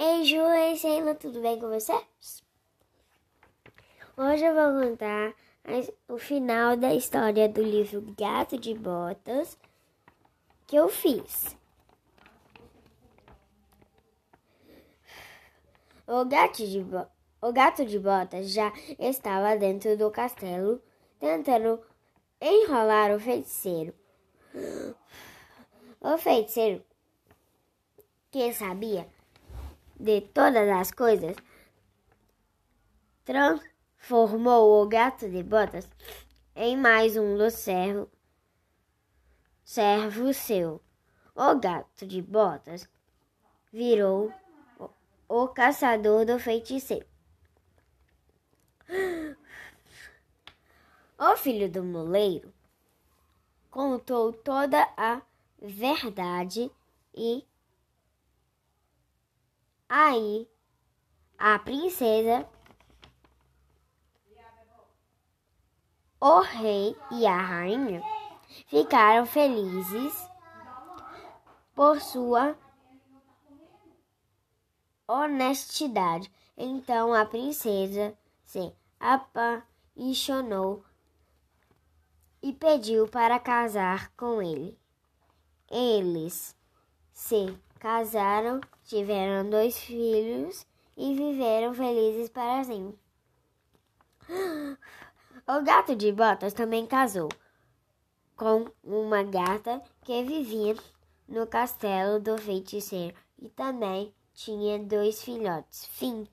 Ei, Ju, ei, Sheila, tudo bem com vocês? Hoje eu vou contar o final da história do livro Gato de Botas que eu fiz. O gato de, o gato de botas já estava dentro do castelo tentando enrolar o feiticeiro. O feiticeiro, que sabia de todas as coisas, transformou o gato de botas em mais um do servo, servo seu. O gato de botas virou o, o caçador do feiticeiro. O filho do moleiro contou toda a verdade e aí a princesa, o rei e a rainha ficaram felizes por sua honestidade. Então a princesa se apaixonou e pediu para casar com ele. Eles se casaram, tiveram dois filhos e viveram felizes para sempre. O gato de botas também casou com uma gata que vivia no castelo do feiticeiro e também tinha dois filhotes. Fim.